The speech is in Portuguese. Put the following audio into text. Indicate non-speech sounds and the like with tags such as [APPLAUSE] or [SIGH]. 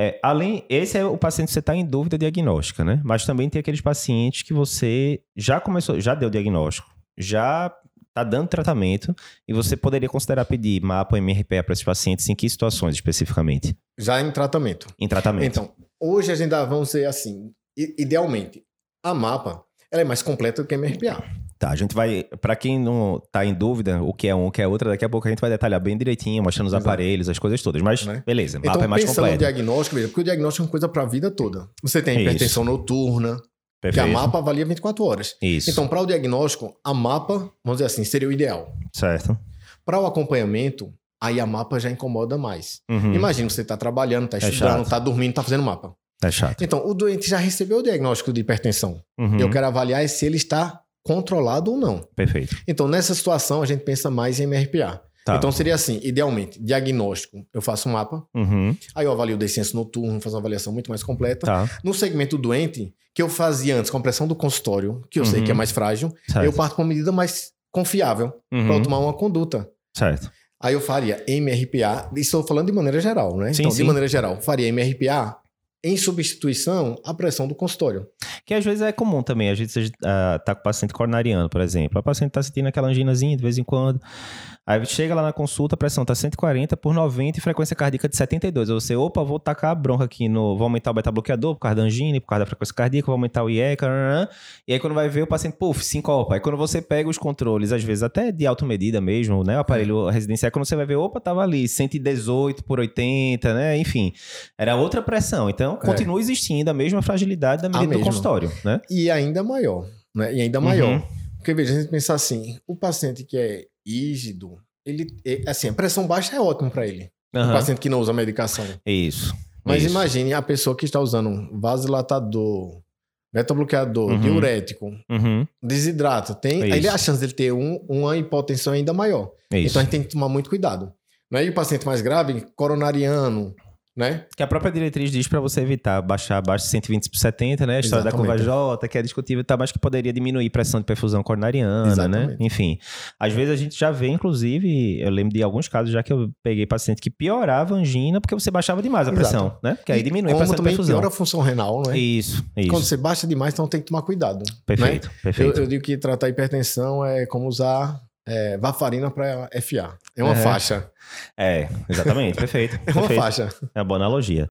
É, além, esse é o paciente que você está em dúvida diagnóstica, né? Mas também tem aqueles pacientes que você já começou, já deu diagnóstico, já está dando tratamento e você poderia considerar pedir mapa ou MRPA para esses pacientes em que situações especificamente? Já em tratamento. Em tratamento. Então, hoje a gente dá, vamos dizer assim, idealmente, a mapa ela é mais completa do que a MRPA. Tá, a gente vai, para quem não tá em dúvida o que é um, o que é outra, daqui a pouco a gente vai detalhar bem direitinho, mostrando os Exato. aparelhos, as coisas todas. Mas né? beleza, mapa então, é mais completo. Então, no diagnóstico, veja, porque o diagnóstico é uma coisa para a vida toda. Você tem hipertensão Isso. noturna, Perfeito. que a mapa avalia 24 horas. Isso. Então, para o diagnóstico, a mapa, vamos dizer assim, seria o ideal. Certo. Para o acompanhamento, aí a mapa já incomoda mais. Uhum. Imagina, você está trabalhando, está é estudando, está dormindo, está fazendo mapa. É chato. Então, o doente já recebeu o diagnóstico de hipertensão. Uhum. Eu quero avaliar se ele está controlado ou não. Perfeito. Então, nessa situação, a gente pensa mais em MRPA. Tá. Então, seria assim, idealmente, diagnóstico, eu faço um mapa, uhum. aí eu avalio o descenso noturno, faço uma avaliação muito mais completa. Tá. No segmento doente, que eu fazia antes com pressão do consultório, que eu uhum. sei que é mais frágil, certo. eu parto com uma medida mais confiável uhum. para tomar uma conduta. Certo. Aí eu faria MRPA, estou falando de maneira geral, né? Sim, então, sim. de maneira geral, faria MRPA em substituição à pressão do consultório. Que às vezes é comum também. A gente uh, tá com o paciente coronariano, por exemplo. A paciente está sentindo aquela anginazinha de vez em quando. Aí chega lá na consulta, a pressão tá 140 por 90 e frequência cardíaca de 72. Aí você, opa, vou tacar a bronca aqui no. Vou aumentar o beta-bloqueador por causa da angina, por causa da frequência cardíaca, vou aumentar o IECA. E aí quando vai ver, o paciente, puf, sincopa. Aí quando você pega os controles, às vezes até de medida mesmo, né? O aparelho residencial, quando você vai ver, opa, tava ali 118 por 80, né? Enfim, era outra pressão. Então, é. continua existindo a mesma fragilidade da medida do consultório, né? E ainda maior, né? E ainda maior. Uhum. Porque, veja, a gente pensar assim, o paciente que é rígido, ele, é, assim, a pressão baixa é ótimo para ele. Uhum. O paciente que não usa medicação. Isso. Mas isso. imagine a pessoa que está usando vasodilatador, beta-bloqueador, uhum. diurético, uhum. desidrata, tem, aí a chance dele ter um, uma hipotensão ainda maior. Isso. Então a gente tem que tomar muito cuidado. Né? E o paciente mais grave, coronariano, né? Que a própria diretriz diz para você evitar baixar abaixo de 120 por 70, né? A história Exatamente. da curva J, que é discutível, tá, mas que poderia diminuir pressão de perfusão coronariana, né? Exatamente. né? Enfim. Às vezes a gente já vê, inclusive, eu lembro de alguns casos já que eu peguei paciente que piorava a angina porque você baixava demais a pressão, Exato. né? Porque aí diminui a pressão também de perfusão. piora a função renal, né? Isso, isso. Quando você baixa demais, então tem que tomar cuidado. Perfeito, né? perfeito. Eu, eu digo que tratar hipertensão é como usar é, varfarina para FA. É uma é. faixa. É, exatamente, perfeito. [LAUGHS] é uma perfeito. faixa. É uma boa analogia.